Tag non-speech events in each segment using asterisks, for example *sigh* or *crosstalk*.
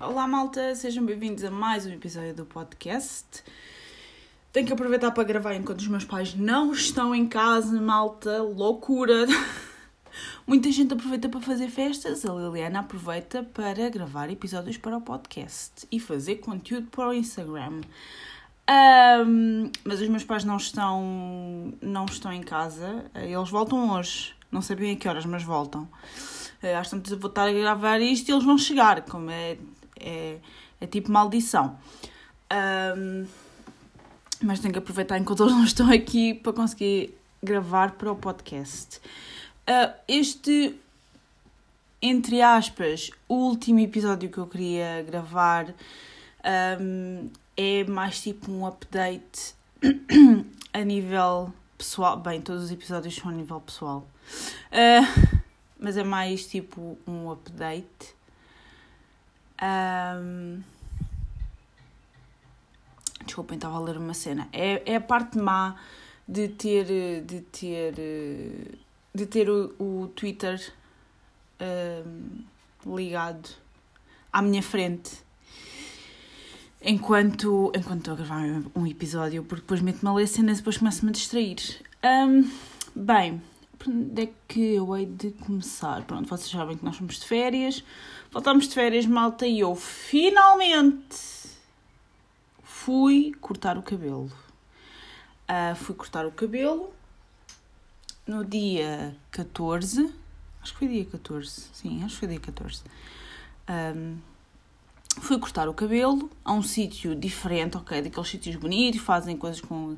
Olá, malta, sejam bem-vindos a mais um episódio do podcast. Tenho que aproveitar para gravar enquanto os meus pais não estão em casa, malta, loucura. *laughs* Muita gente aproveita para fazer festas, a Liliana aproveita para gravar episódios para o podcast e fazer conteúdo para o Instagram. Um, mas os meus pais não estão, não estão em casa, eles voltam hoje, não bem a que horas, mas voltam. Uh, às tantas eu vou estar a gravar isto e eles vão chegar, como é, é, é tipo maldição. Um, mas tenho que aproveitar enquanto eles não estão aqui para conseguir gravar para o podcast. Uh, este, entre aspas, último episódio que eu queria gravar um, é mais tipo um update *clears throat* a nível pessoal. Bem, todos os episódios são a nível pessoal. Uh, mas é mais tipo um update. Um, desculpem, estava a ler uma cena. É, é a parte má de ter, de ter, de ter o, o Twitter um, ligado à minha frente enquanto, enquanto estou a gravar um episódio, porque depois meto-me a ler cenas e depois começo-me a distrair. Um, bem, onde é que eu hei de começar? Pronto, vocês sabem que nós somos de férias. Voltamos de férias, malta, e eu finalmente fui cortar o cabelo. Uh, fui cortar o cabelo no dia 14. Acho que foi dia 14. Sim, acho que foi dia 14. Um, fui cortar o cabelo a um sítio diferente, ok? Daqueles sítios bonitos, fazem coisas com.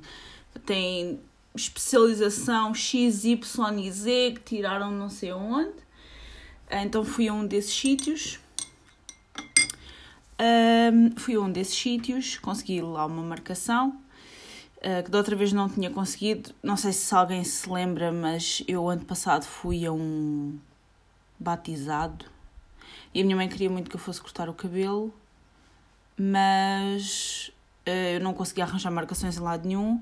têm especialização X, Y e Z que tiraram não sei onde. Então fui a um desses sítios. Um, fui a um desses sítios, consegui lá uma marcação. Uh, que da outra vez não tinha conseguido. Não sei se alguém se lembra, mas eu ano passado fui a um batizado e a minha mãe queria muito que eu fosse cortar o cabelo, mas uh, eu não conseguia arranjar marcações em lado nenhum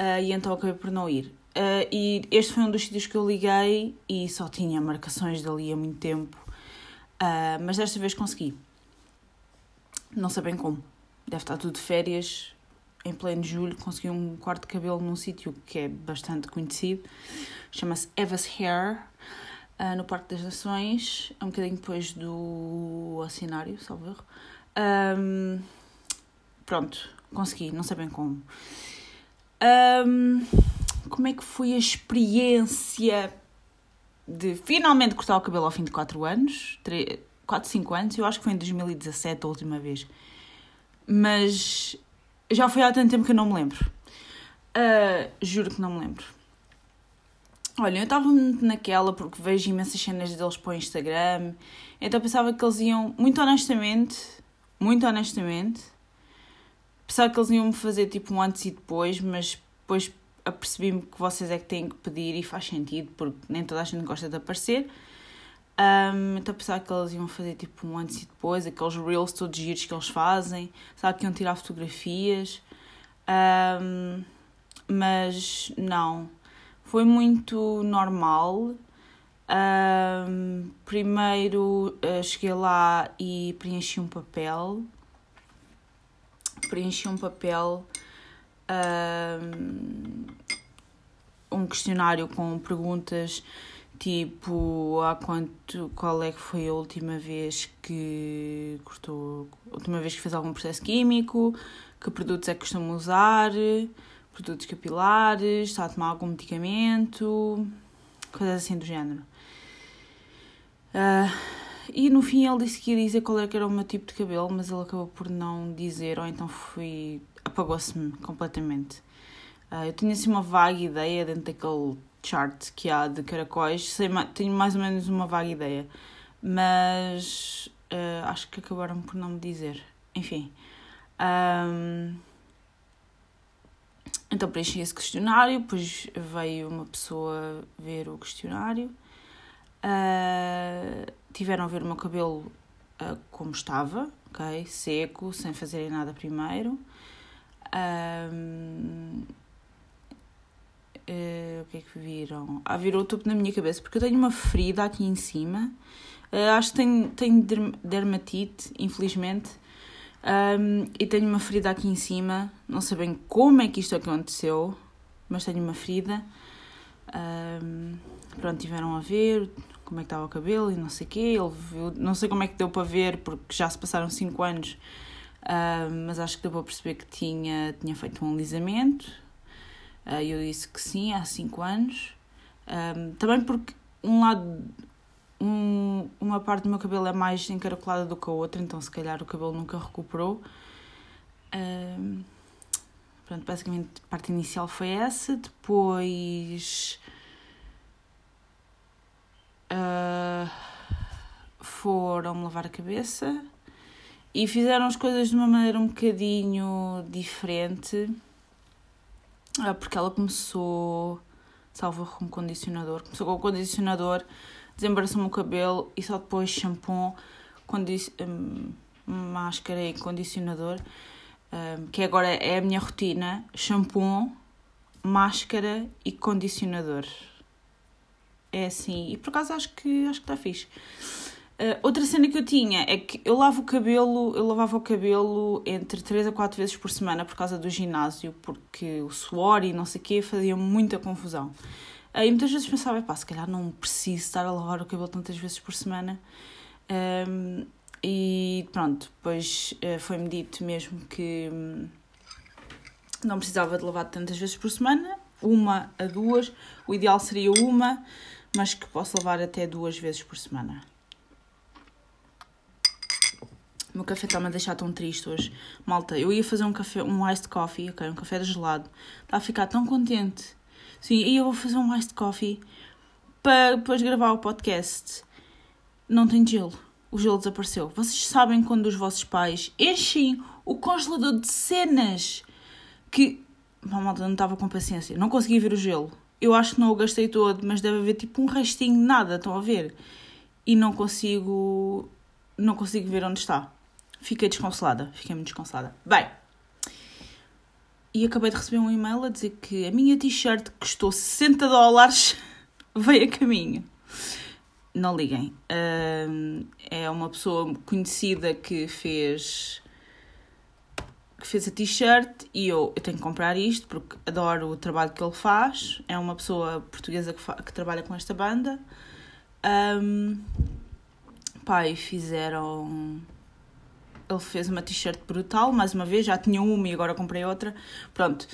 uh, e então acabei por não ir. Uh, e este foi um dos sítios que eu liguei e só tinha marcações dali há muito tempo, mas desta vez consegui. Não sei bem como. Deve estar tudo de férias. Em pleno julho consegui um corte de cabelo num sítio que é bastante conhecido. Chama-se Eva's Hair uh, no Parque das Nações, um bocadinho depois do Assinário, salvo erro. Um, pronto, consegui, não sei bem como. Um, como é que foi a experiência de finalmente cortar o cabelo ao fim de 4 anos? 3, 4, 5 anos? Eu acho que foi em 2017 a última vez. Mas já foi há tanto tempo que eu não me lembro. Uh, juro que não me lembro. Olha, eu estava muito naquela porque vejo imensas cenas deles para o Instagram, então pensava que eles iam, muito honestamente, muito honestamente, pensava que eles iam me fazer tipo um antes e depois, mas depois apercebi-me que vocês é que têm que pedir e faz sentido, porque nem toda a gente gosta de aparecer. Um, então pensava que eles iam fazer tipo um antes e depois, aqueles reels todos giros que eles fazem, sabe que iam tirar fotografias, um, mas não foi muito normal. Um, primeiro uh, cheguei lá e preenchi um papel. Preenchi um papel, um, questionário com perguntas tipo há quanto, qual é que foi a última vez que cortou, última vez que fez algum processo químico, que produtos é que costuma usar, produtos capilares, está a tomar algum medicamento, coisas assim do género. Uh, e no fim ele disse que ia dizer qual era, que era o meu tipo de cabelo, mas ele acabou por não dizer, ou então fui. apagou-se-me completamente. Uh, eu tinha assim uma vaga ideia dentro daquele chart que há de caracóis, sei, tenho mais ou menos uma vaga ideia, mas uh, acho que acabaram por não me dizer. Enfim. Um, então preenchi esse questionário, depois veio uma pessoa ver o questionário. Uh, tiveram a ver o meu cabelo uh, como estava, ok? Seco, sem fazerem nada primeiro. Uh, o que é que viram? Ah, virou o topo na minha cabeça, porque eu tenho uma ferida aqui em cima. Acho que tenho, tenho dermatite, infelizmente. Um, e tenho uma ferida aqui em cima. Não sei bem como é que isto aconteceu, mas tenho uma ferida. Um, pronto, tiveram a ver como é que estava o cabelo e não sei o quê. Ele viu, não sei como é que deu para ver, porque já se passaram 5 anos, um, mas acho que deu para perceber que tinha, tinha feito um alisamento. Uh, eu disse que sim, há 5 anos. também porque um lado um, uma parte do meu cabelo é mais encaracolada do que a outra, então se calhar o cabelo nunca recuperou. Um, pronto, basicamente a parte inicial foi essa, depois uh, foram lavar a cabeça e fizeram as coisas de uma maneira um bocadinho diferente, uh, porque ela começou, salvo como condicionador, começou com o condicionador desembaraçou-me o cabelo e só depois shampoo, um, máscara e condicionador, um, que agora é a minha rotina, shampoo, máscara e condicionador. É assim, e por acaso acho que acho que está fixe. Uh, outra cena que eu tinha é que eu lavo o cabelo, eu lavava o cabelo entre 3 a 4 vezes por semana por causa do ginásio, porque o suor e não sei o quê fazia muita confusão. E muitas vezes pensava, pá, se calhar não preciso estar a lavar o cabelo tantas vezes por semana. Um, e pronto, depois uh, foi-me dito mesmo que um, não precisava de lavar tantas vezes por semana, uma a duas. O ideal seria uma, mas que posso lavar até duas vezes por semana. O meu café está-me a deixar tão triste hoje. Malta, eu ia fazer um café, um iced coffee, ok? Um café gelado. Está a ficar tão contente Sim, e eu vou fazer um iced coffee para depois gravar o podcast. Não tem gelo. O gelo desapareceu. Vocês sabem quando os vossos pais enchem o congelador de cenas que. Pá, malta, não estava com paciência. Não consegui ver o gelo. Eu acho que não o gastei todo, mas deve haver tipo um restinho de nada, estão a ver? E não consigo. Não consigo ver onde está. Fiquei desconsolada. Fiquei muito desconsolada. Bem e acabei de receber um e-mail a dizer que a minha t-shirt que custou 60 dólares *laughs* veio a caminho. Não liguem. É uma pessoa conhecida que fez que fez a t-shirt e eu, eu tenho que comprar isto porque adoro o trabalho que ele faz. É uma pessoa portuguesa que, que trabalha com esta banda. Um, pai, fizeram ele fez uma t-shirt brutal, mais uma vez, já tinha uma e agora comprei outra. Pronto,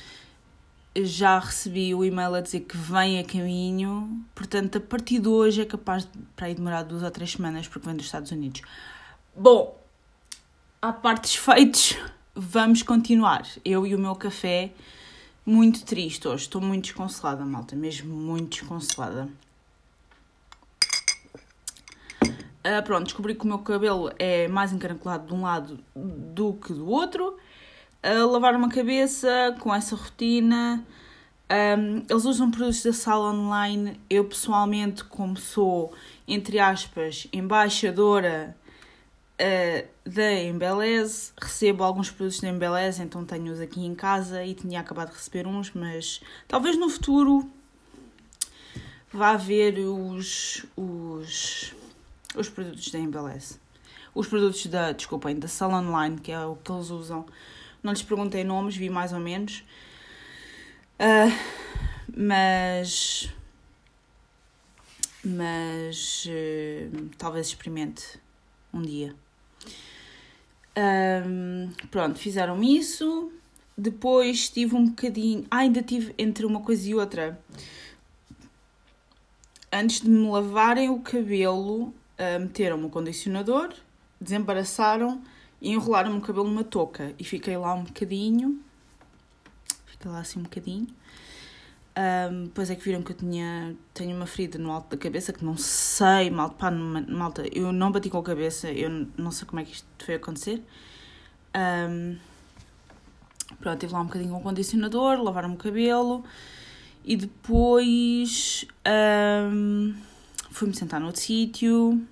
já recebi o e-mail a dizer que vem a caminho, portanto, a partir de hoje é capaz de para ir demorar duas ou três semanas porque vem dos Estados Unidos. Bom, à partes feitos, vamos continuar. Eu e o meu café, muito triste hoje, estou muito desconsolada, malta, mesmo muito desconsolada. Uh, pronto, descobri que o meu cabelo é mais encaracolado de um lado do que do outro. Lavar uma cabeça com essa rotina. Um, eles usam produtos da sala online. Eu, pessoalmente, como sou, entre aspas, embaixadora uh, da Embeleze, recebo alguns produtos da Embeleze, então tenho-os aqui em casa e tinha acabado de receber uns, mas talvez no futuro vá haver os, os os produtos da Embeleze. Os produtos da, desculpem, da sala online, que é o que eles usam. Não lhes perguntei nomes, vi mais ou menos. Uh, mas. Mas. Uh, talvez experimente um dia. Um, pronto, fizeram isso. Depois tive um bocadinho. Ah, ainda tive entre uma coisa e outra. Antes de me lavarem o cabelo, uh, meteram-me o condicionador, desembaraçaram e enrolaram-me o cabelo numa touca. E fiquei lá um bocadinho. Fiquei lá assim um bocadinho. Um, depois é que viram que eu tinha tenho uma ferida no alto da cabeça que não sei, mal, pá, malta, eu não bati com a cabeça, eu não sei como é que isto foi acontecer. Um, pronto, tive lá um bocadinho com condicionador, lavaram-me o cabelo e depois um, fui-me sentar no outro sítio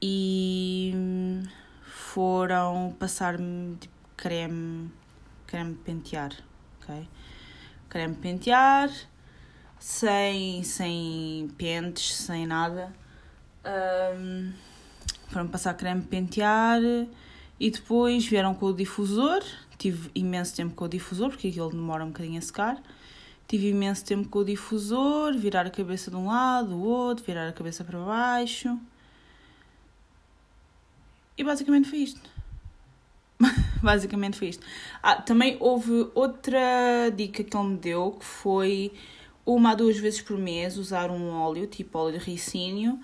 e foram passar-me tipo, creme, creme pentear, ok? creme pentear, sem, sem pentes, sem nada. Um, foram passar creme pentear e depois vieram com o difusor. Tive imenso tempo com o difusor, porque aquilo demora um bocadinho a secar. Tive imenso tempo com o difusor, virar a cabeça de um lado, do outro, virar a cabeça para baixo. E basicamente foi isto. *laughs* basicamente foi isto. Ah, também houve outra dica que ele me deu, que foi uma a duas vezes por mês usar um óleo, tipo óleo de ricínio,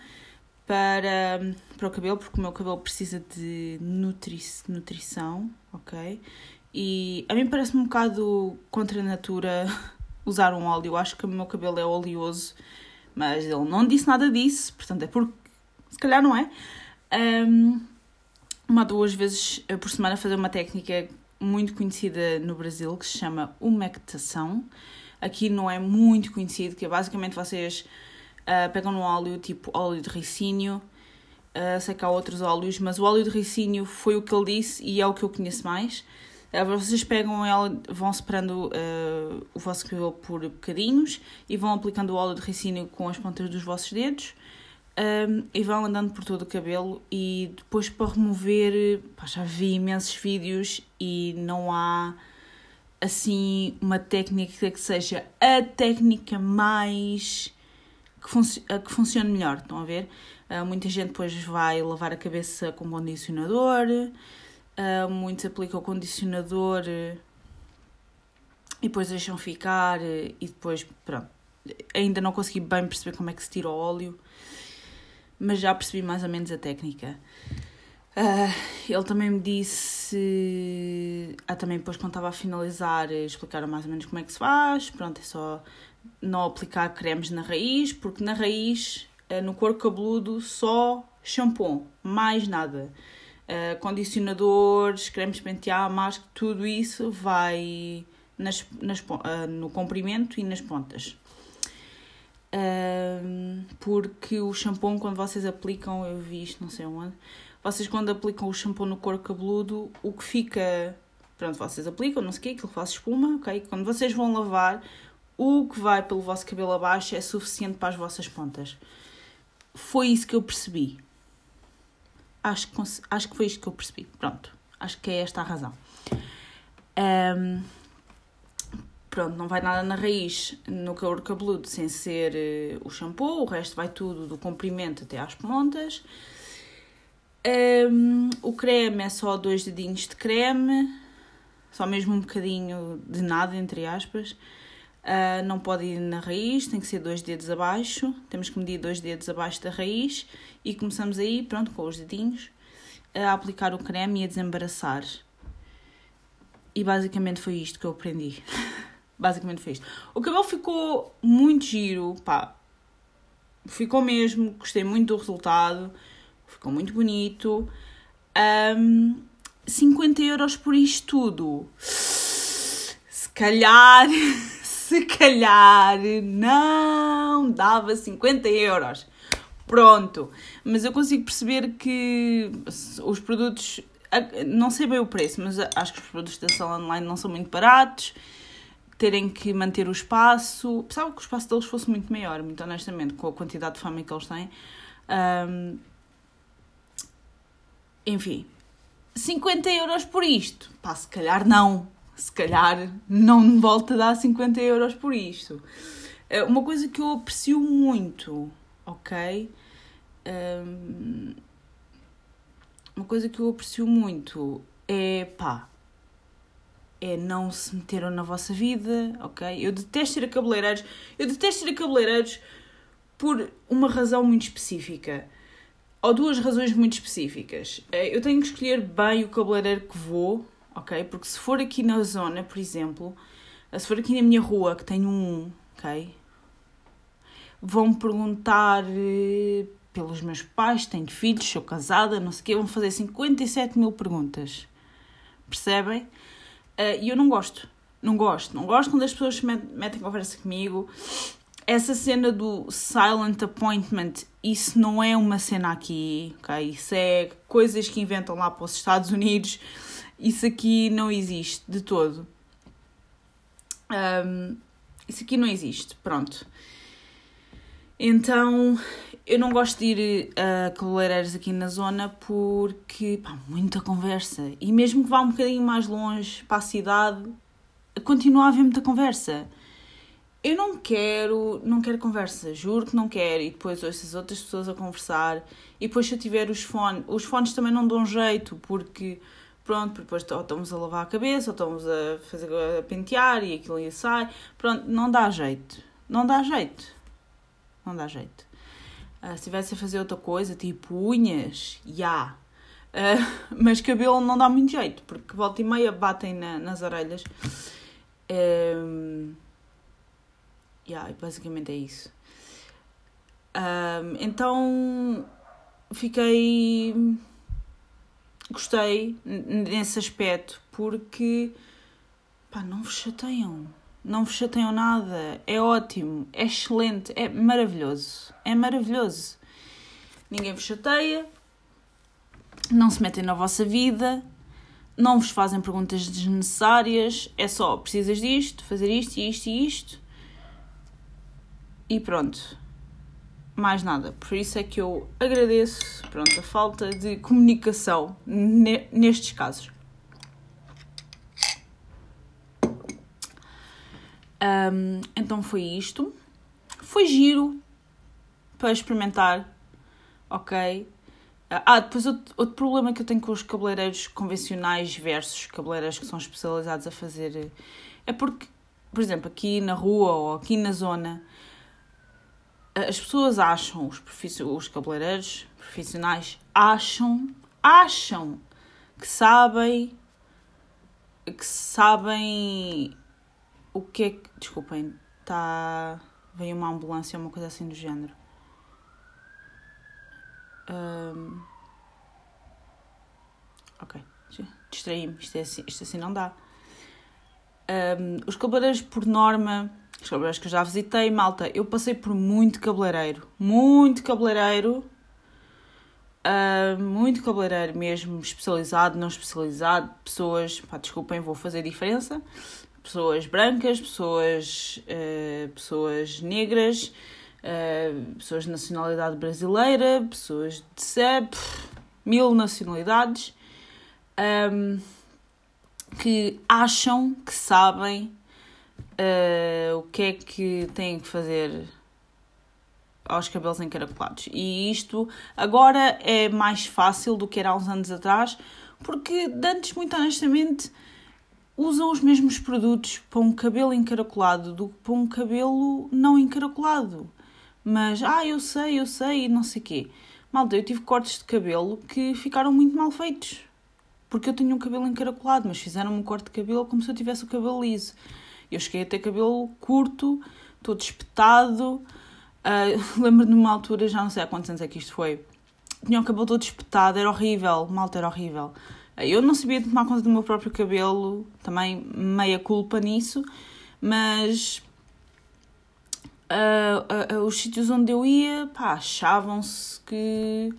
para, para o cabelo, porque o meu cabelo precisa de nutri nutrição, ok? E a mim parece-me um bocado contra a natura *laughs* usar um óleo. Acho que o meu cabelo é oleoso, mas ele não disse nada disso, portanto é porque se calhar não é. Um, uma duas vezes por semana fazer uma técnica muito conhecida no Brasil que se chama umectação. Aqui não é muito conhecido, que é basicamente vocês uh, pegam um óleo tipo óleo de ricínio, uh, sei que há outros óleos, mas o óleo de ricínio foi o que ele disse e é o que eu conheço mais. Uh, vocês pegam ela, vão separando uh, o vosso cabelo por bocadinhos e vão aplicando o óleo de ricínio com as pontas dos vossos dedos um, e vão andando por todo o cabelo e depois para remover, pá, já vi imensos vídeos e não há assim uma técnica que seja a técnica mais que, funci a que funcione melhor, estão a ver? Uh, muita gente depois vai lavar a cabeça com condicionador, uh, muitos aplicam o condicionador e depois deixam ficar e depois, pronto. Ainda não consegui bem perceber como é que se tira o óleo mas já percebi mais ou menos a técnica. Uh, ele também me disse. Ah, também depois, quando estava a finalizar, explicaram mais ou menos como é que se faz. Pronto, é só não aplicar cremes na raiz, porque na raiz, uh, no couro cabeludo, só shampoo, mais nada. Uh, condicionadores, cremes pentear, máscara, tudo isso vai nas, nas, no comprimento e nas pontas porque o shampoo, quando vocês aplicam, eu vi isto não sei onde, vocês quando aplicam o shampoo no couro cabeludo, o que fica, pronto, vocês aplicam, não sei o quê, aquilo faz espuma, ok? Quando vocês vão lavar, o que vai pelo vosso cabelo abaixo é suficiente para as vossas pontas. Foi isso que eu percebi. Acho que, acho que foi isto que eu percebi. Pronto, acho que é esta a razão. Um, pronto, não vai nada na raiz no couro cabeludo sem ser uh, o shampoo, o resto vai tudo do comprimento até às pontas. Um, o creme é só dois dedinhos de creme, só mesmo um bocadinho de nada, entre aspas. Uh, não pode ir na raiz, tem que ser dois dedos abaixo. Temos que medir dois dedos abaixo da raiz e começamos aí, pronto, com os dedinhos, a aplicar o creme e a desembaraçar. E basicamente foi isto que eu aprendi. *laughs* Basicamente isto. O cabelo ficou muito giro, pá. Ficou mesmo, gostei muito do resultado. Ficou muito bonito. Um, 50 euros por isto tudo. Se calhar, *laughs* se calhar, não dava 50 euros. Pronto. Mas eu consigo perceber que os produtos, não sei bem o preço, mas acho que os produtos da sala online não são muito baratos terem que manter o espaço. Pensava que o espaço deles fosse muito maior, muito honestamente, com a quantidade de fama que eles têm. Um, enfim, 50 euros por isto. Pá, se calhar não. Se calhar não me volta a dar 50 euros por isto. Eh, uma coisa que eu aprecio muito, ok? Um, uma coisa que eu aprecio muito é, pá, é não se meteram na vossa vida, ok? Eu detesto ir a cabeleireiros. Eu detesto ir a cabeleireiros por uma razão muito específica. Ou duas razões muito específicas. Eh, eu tenho que escolher bem o cabeleireiro que vou, ok? Porque se for aqui na zona, por exemplo, se for aqui na minha rua, que tenho um, ok? Vão-me perguntar eh, pelos meus pais, tenho filhos, sou casada, não sei o quê, vão fazer 57 mil perguntas. Percebem? Ah, e eu não gosto. Não gosto. Não gosto quando as pessoas metem conversa comigo. Essa cena do silent appointment, isso não é uma cena aqui, ok? Isso é coisas que inventam lá para os Estados Unidos. Isso aqui não existe de todo. Um, Isso aqui não existe. Pronto. Então, eu não gosto de ir a cabeleireiros aqui na zona porque, pá, muita conversa. E mesmo que vá um bocadinho mais longe para a cidade, continua a haver muita conversa. Eu não quero, não quero conversa, juro que não quero. E depois ouço as outras pessoas a conversar. E depois se eu tiver os fones, os fones também não dão jeito, porque pronto, depois ou estamos a lavar a cabeça, ou estamos a fazer a pentear e aquilo ia sai. Pronto, não dá jeito. Não dá jeito. Não dá jeito. Uh, se tivesse a fazer outra coisa, tipo unhas, já. Yeah. Uh, *laughs* mas cabelo não dá muito jeito, porque volta e meia batem na, nas orelhas. Um, yeah, basicamente é isso. Um, então fiquei. Gostei nesse aspecto porque pá, não vos chateiam. Não vos chateiam nada. É ótimo, é excelente, é maravilhoso. É maravilhoso. Ninguém vos chateia, não se metem na vossa vida, não vos fazem perguntas desnecessárias, é só precisas disto, fazer isto e isto e isto e pronto. Mais nada. Por isso é que eu agradeço pronto, a falta de comunicação nestes casos. Um, então foi isto. Foi giro para experimentar. Ok. Ah, depois outro, outro, problema que eu tenho com os cabeleireiros convencionais versus cabeleireiros que são especializados a fazer é porque, por exemplo, aqui na rua ou aqui na zona, as pessoas acham, os, os cabeleireiros profissionais acham, acham que sabem, que sabem o que é que. Desculpem, está. Veio uma ambulância, uma coisa assim do género. Um, ok, distraí-me, isto, é assim, isto assim não dá. Um, os cabeleireiros, por norma, os cabeleireiros que eu já visitei, malta, eu passei por muito cabeleireiro, muito cabeleireiro, uh, muito cabeleireiro mesmo, especializado, não especializado, pessoas, pá, desculpem, vou fazer diferença, pessoas brancas, pessoas, uh, pessoas negras, uh, pessoas de nacionalidade brasileira, pessoas de SEP, mil nacionalidades, um, que acham que sabem uh, o que é que têm que fazer aos cabelos encaracolados. E isto agora é mais fácil do que era há uns anos atrás, porque antes, muito honestamente, usam os mesmos produtos para um cabelo encaracolado do que para um cabelo não encaracolado mas ah, eu sei, eu sei, e não sei quê. Malta, eu tive cortes de cabelo que ficaram muito mal feitos. Porque eu tinha um cabelo encaracolado, mas fizeram um corte de cabelo como se eu tivesse o cabelo liso. Eu cheguei a ter cabelo curto, todo espetado. Uh, *laughs* Lembro-me de uma altura, já não sei há quantos anos é que isto foi. Tinha o cabelo todo espetado, era horrível, malta, era horrível. Eu não sabia tomar conta do meu próprio cabelo, também meia culpa nisso, mas uh, uh, os sítios onde eu ia, pá, achavam-se que,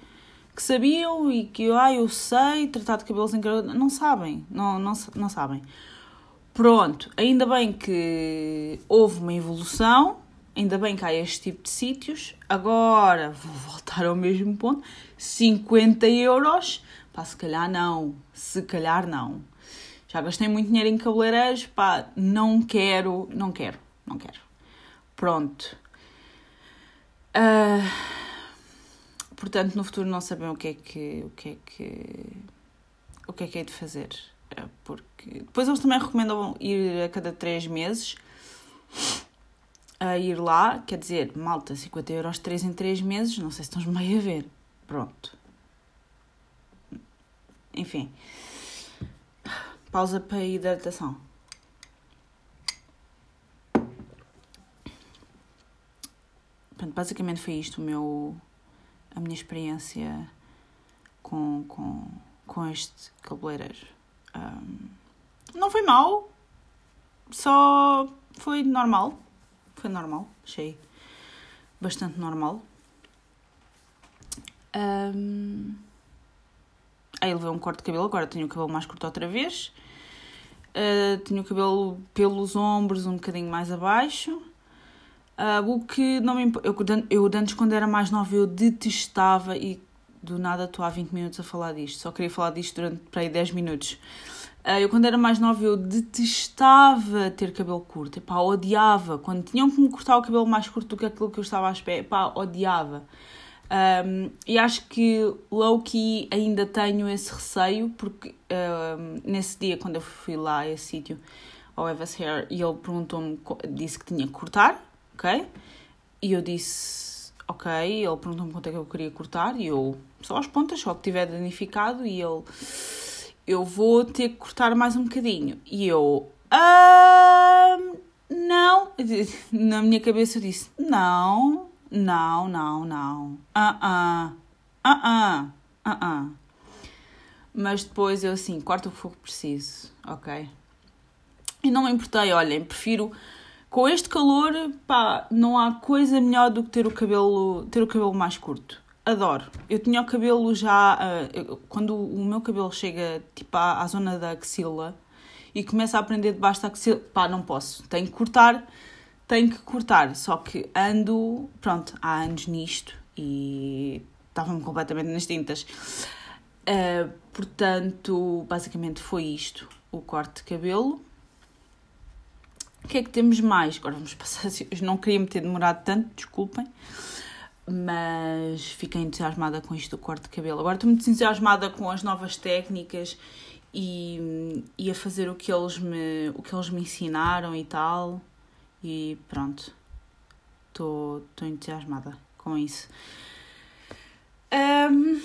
que sabiam e que, ah, eu sei tratar de cabelos em Não sabem, não, não, não sabem. Pronto, ainda bem que houve uma evolução, ainda bem que há este tipo de sítios. Agora vou voltar ao mesmo ponto: 50 euros, pá, se calhar não, se calhar não. Já gastei muito dinheiro em cabeleireiros, pá, não quero, não quero, não quero. Pronto. Uh, portanto, no futuro não sabem o que é que o que é que o que é que é de fazer, ah, porque depois eles também recomendam ir a cada três meses a ir lá, quer dizer, malta, 50 euros 3 em 3 meses, não sei se estão meio a ver. Pronto. Enfim. Pausa para hidratação. Pronto, basicamente foi isto o meu, a minha experiência com, com, com este cabeleireiro. Um, não foi mal, só foi normal. Foi normal, achei bastante normal. Um, aí levei um corte de cabelo, agora tenho o cabelo mais curto outra vez. Uh, tinha o cabelo pelos ombros, um bocadinho mais abaixo. Uh, o que não me eu, eu antes, quando era mais nova, eu detestava e do nada estou há 20 minutos a falar disto. Só queria falar disto durante para aí 10 minutos. Uh, eu, quando era mais nova, eu detestava ter cabelo curto. Epá, odiava. Quando tinham que me cortar o cabelo mais curto do que aquilo que eu estava à espera, epá, odiava. Um, e acho que low-key ainda tenho esse receio, porque um, nesse dia, quando eu fui lá a esse sítio, ao Evas Hair, e ele perguntou-me, disse que tinha que cortar, ok? E eu disse, ok. Ele perguntou-me quanto é que eu queria cortar, e eu, só as pontas, só que tiver danificado, e ele eu vou ter que cortar mais um bocadinho. E eu, não. *laughs* Na minha cabeça eu disse, não, não, não, não. Ah, ah, ah, ah, ah, ah. Mas depois eu assim, corta o for preciso, ok? E não me importei, olhem, prefiro com este calor, pá, não há coisa melhor do que ter o cabelo, ter o cabelo mais curto adoro. Eu tinha o cabelo já. Uh, quando o meu cabelo chega tipo à, à, zona da axila e começa a aprender debaixo da axila, pá, não posso. Tenho que cortar, tenho que cortar. Só que ando, pronto, há anos nisto e estava-me completamente nas tintas. Uh, portanto, basicamente foi isto: o corte de cabelo. O que é que temos mais? Agora vamos passar. Eu não queria me ter demorado tanto, desculpem mas fiquei entusiasmada com isto do corte de cabelo. Agora estou muito entusiasmada com as novas técnicas e, e a fazer o que, eles me, o que eles me ensinaram e tal. E pronto, estou, entusiasmada com isso. Um,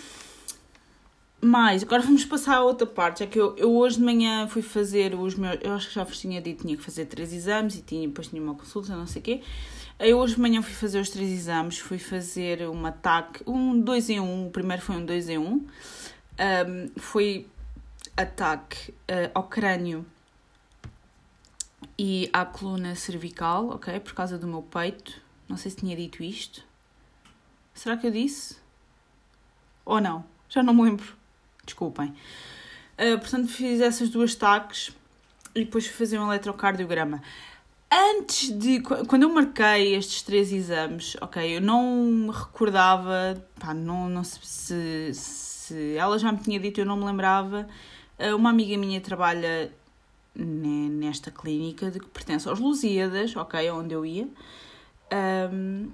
mais, agora vamos passar a outra parte, é que eu, eu hoje de manhã fui fazer os meus, eu acho que já vos tinha dito, tinha que fazer três exames e tinha, depois tinha uma consulta, não sei o quê. Eu hoje de manhã fui fazer os três exames, fui fazer um ataque, um 2 em 1, um, o primeiro foi um 2 em 1, um. um, foi ataque uh, ao crânio e à coluna cervical, ok? Por causa do meu peito. Não sei se tinha dito isto. Será que eu disse? Ou não? Já não me lembro. Desculpem. Uh, portanto, fiz essas duas taques e depois fui fazer um eletrocardiograma antes de. Quando eu marquei estes três exames, ok, eu não me recordava, pá, não, não se, se, se ela já me tinha dito, eu não me lembrava. Eh, uma amiga minha trabalha nesta clínica de que pertence aos Lusíadas, ok, onde eu ia. Um,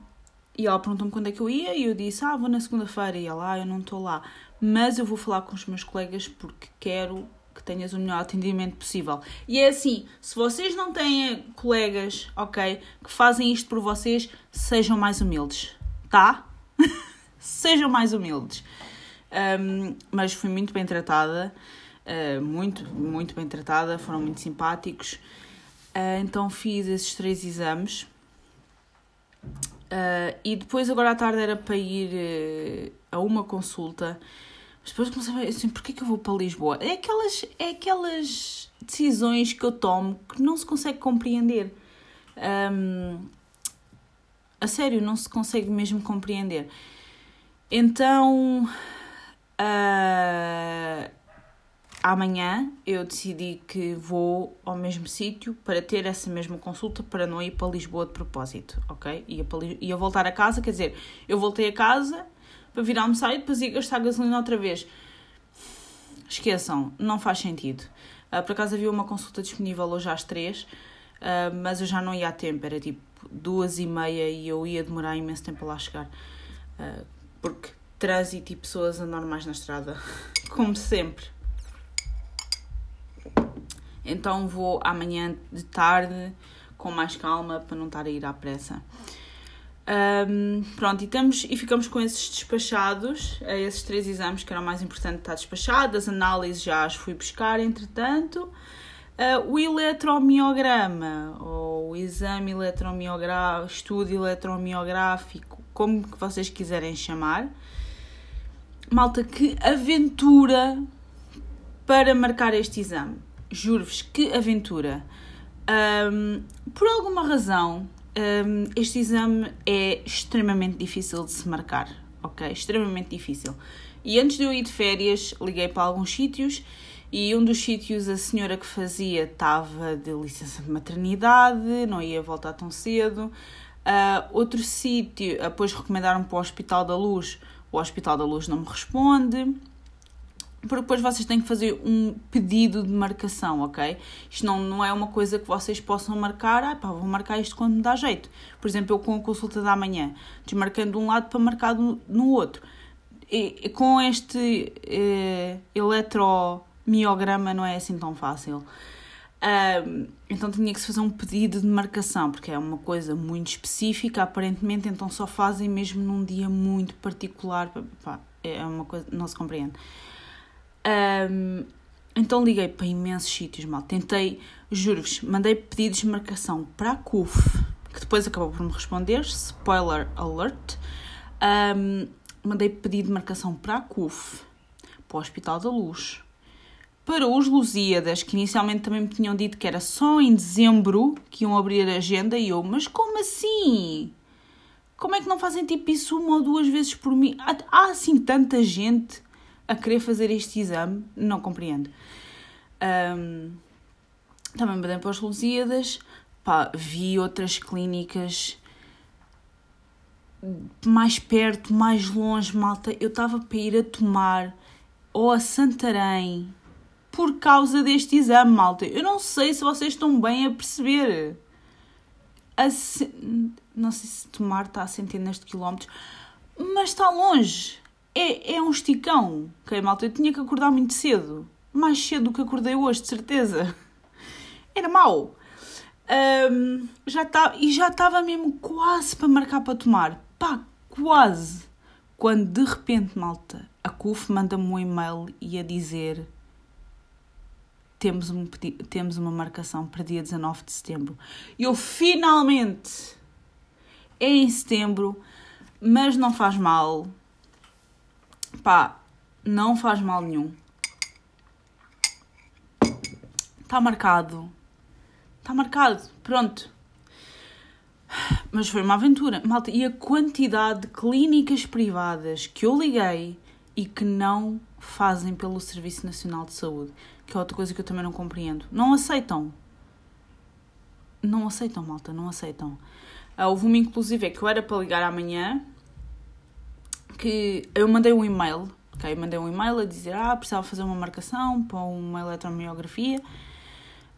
e ela perguntou-me quando é que eu ia e eu disse, ah, vou na segunda-feira. E ela, ah, eu não estou lá. Mas eu vou falar com os meus colegas porque quero que tenhas o melhor atendimento possível. E é assim, se vocês não têm colegas, ok, que fazem isto por vocês, sejam mais humildes, tá? *laughs* sejam mais humildes. Um, mas fui muito bem tratada, uh, muito, muito bem tratada, foram muito simpáticos. Uh, então fiz esses três exames. Uh, e depois, agora à tarde, era para ir a uma consulta mas depois comecei a ver assim, porquê que eu vou para Lisboa? É aquelas, é aquelas decisões que eu tomo que não se consegue compreender. Um, a sério, não se consegue mesmo compreender. Então, uh, amanhã eu decidi que vou ao mesmo sítio para ter essa mesma consulta, para não ir para Lisboa de propósito, ok? Ia, para, ia voltar a casa, quer dizer, eu voltei a casa para vir almoçar e depois ir gastar gasolina outra vez. Esqueçam, não faz sentido. Uh, por acaso havia uma consulta disponível hoje às três, uh, mas eu já não ia a tempo, era tipo duas e meia e eu ia demorar imenso tempo a lá chegar. Uh, porque trânsito e pessoas anormais na estrada, *laughs* como sempre. Então vou amanhã de tarde com mais calma para não estar a ir à pressa. Um, pronto, e, estamos, e ficamos com esses despachados, esses três exames que era o mais importante estar despachado, as análises já as fui buscar, entretanto. Uh, o eletromiograma, ou o exame eletromiográfico, estudo eletromiográfico, como que vocês quiserem chamar. Malta, que aventura para marcar este exame. Juro-vos, que aventura. Um, por alguma razão, um, este exame é extremamente difícil de se marcar, ok? Extremamente difícil. E antes de eu ir de férias, liguei para alguns sítios E um dos sítios a senhora que fazia estava de licença de maternidade, não ia voltar tão cedo. Uh, outro sítio, depois recomendaram para o Hospital da Luz, o Hospital da Luz não me responde porque depois vocês têm que fazer um pedido de marcação, ok? Isto não, não é uma coisa que vocês possam marcar, ah pá, vou marcar isto quando me dá jeito. Por exemplo, eu com a consulta da manhã, desmarcando de um lado para marcar no outro. E, com este eh, eletromiograma não é assim tão fácil. Um, então tinha que se fazer um pedido de marcação, porque é uma coisa muito específica, aparentemente, então só fazem mesmo num dia muito particular. Pá, é uma coisa, não se compreende. Um, então liguei para imensos sítios, mal. Tentei, juro-vos, mandei pedidos de marcação para a CUF, que depois acabou por me responder, spoiler alert. Um, mandei pedido de marcação para a CUF, para o Hospital da Luz, para os Lusíadas, que inicialmente também me tinham dito que era só em dezembro que iam abrir a agenda, e eu, mas como assim? Como é que não fazem tipo isso uma ou duas vezes por mim? Há, há assim tanta gente a querer fazer este exame, não compreendo. Um, também me dei para as Lusíadas, pá, vi outras clínicas mais perto, mais longe, malta. Eu estava para ir a tomar ou a Santarém por causa deste exame, malta. Eu não sei se vocês estão bem a perceber. Não sei se tomar está a centenas de quilómetros, mas está longe é, é um esticão, ok, malta? Eu tinha que acordar muito cedo. Mais cedo do que acordei hoje, de certeza. *laughs* Era mau. Um, já tá, e já estava mesmo quase para marcar para tomar. Pá, quase. Quando de repente, malta, a CUF manda-me um e-mail e a dizer temos, um, temos uma marcação para dia 19 de setembro. E eu finalmente é em setembro, mas não faz mal Pá, não faz mal nenhum. Está marcado. Está marcado. Pronto. Mas foi uma aventura. Malta, e a quantidade de clínicas privadas que eu liguei e que não fazem pelo Serviço Nacional de Saúde, que é outra coisa que eu também não compreendo. Não aceitam. Não aceitam, malta, não aceitam. Ah, houve uma, inclusive, é que eu era para ligar amanhã que eu mandei um e-mail, ok? Mandei um e-mail a dizer, ah, precisava fazer uma marcação para uma eletromiografia.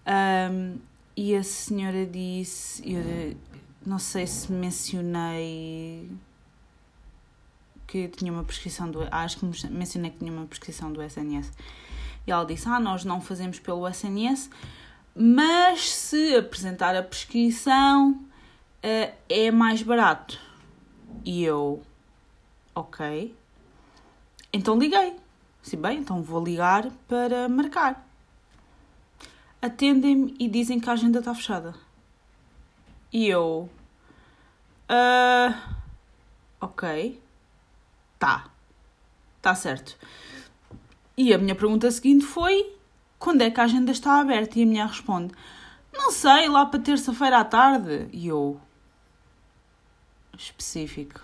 Um, e a senhora disse, eu não sei se mencionei que tinha uma prescrição do, acho que mencionei que tinha uma prescrição do SNS. E ela disse, ah, nós não fazemos pelo SNS, mas se apresentar a prescrição uh, é mais barato. E eu, Ok. Então liguei. Sim, bem, então vou ligar para marcar. Atendem-me e dizem que a agenda está fechada. E eu. Uh, ok. Tá. Tá certo. E a minha pergunta seguinte foi: quando é que a agenda está aberta? E a minha responde: não sei, lá para terça-feira à tarde. E eu. Específico.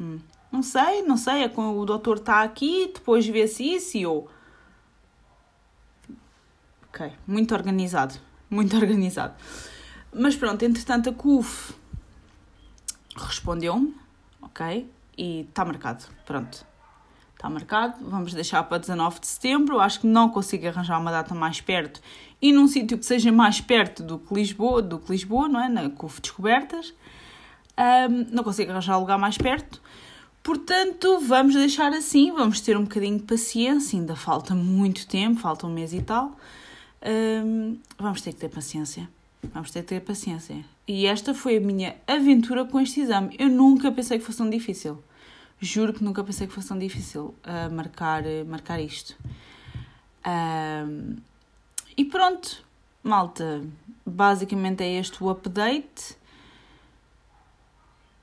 Hum. Não sei, não sei, é o doutor está aqui, depois vê-se isso eu. Ok, muito organizado, muito organizado. Mas pronto, entretanto a CUF respondeu-me, ok, e está marcado, pronto. Está marcado, vamos deixar para 19 de setembro. Acho que não consigo arranjar uma data mais perto e num sítio que seja mais perto do que Lisboa, do que Lisboa, não é? Na CUF Descobertas. Um, não consigo arranjar lugar mais perto. Portanto, vamos deixar assim, vamos ter um bocadinho de paciência, ainda falta muito tempo, falta um mês e tal. Um, vamos ter que ter paciência. Vamos ter que ter paciência. E esta foi a minha aventura com este exame. Eu nunca pensei que fosse tão difícil. Juro que nunca pensei que fosse tão difícil uh, marcar, uh, marcar isto. Um, e pronto, malta. Basicamente é este o update.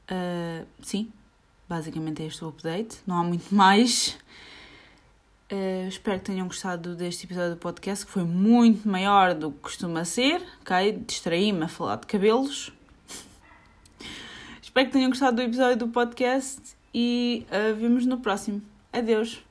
Uh, sim, Basicamente é este o update, não há muito *laughs* mais. Uh, espero que tenham gostado deste episódio do podcast, que foi muito maior do que costuma ser, ok? Distraí-me a falar de cabelos. *laughs* espero que tenham gostado do episódio do podcast e uh, vemos no próximo. Adeus!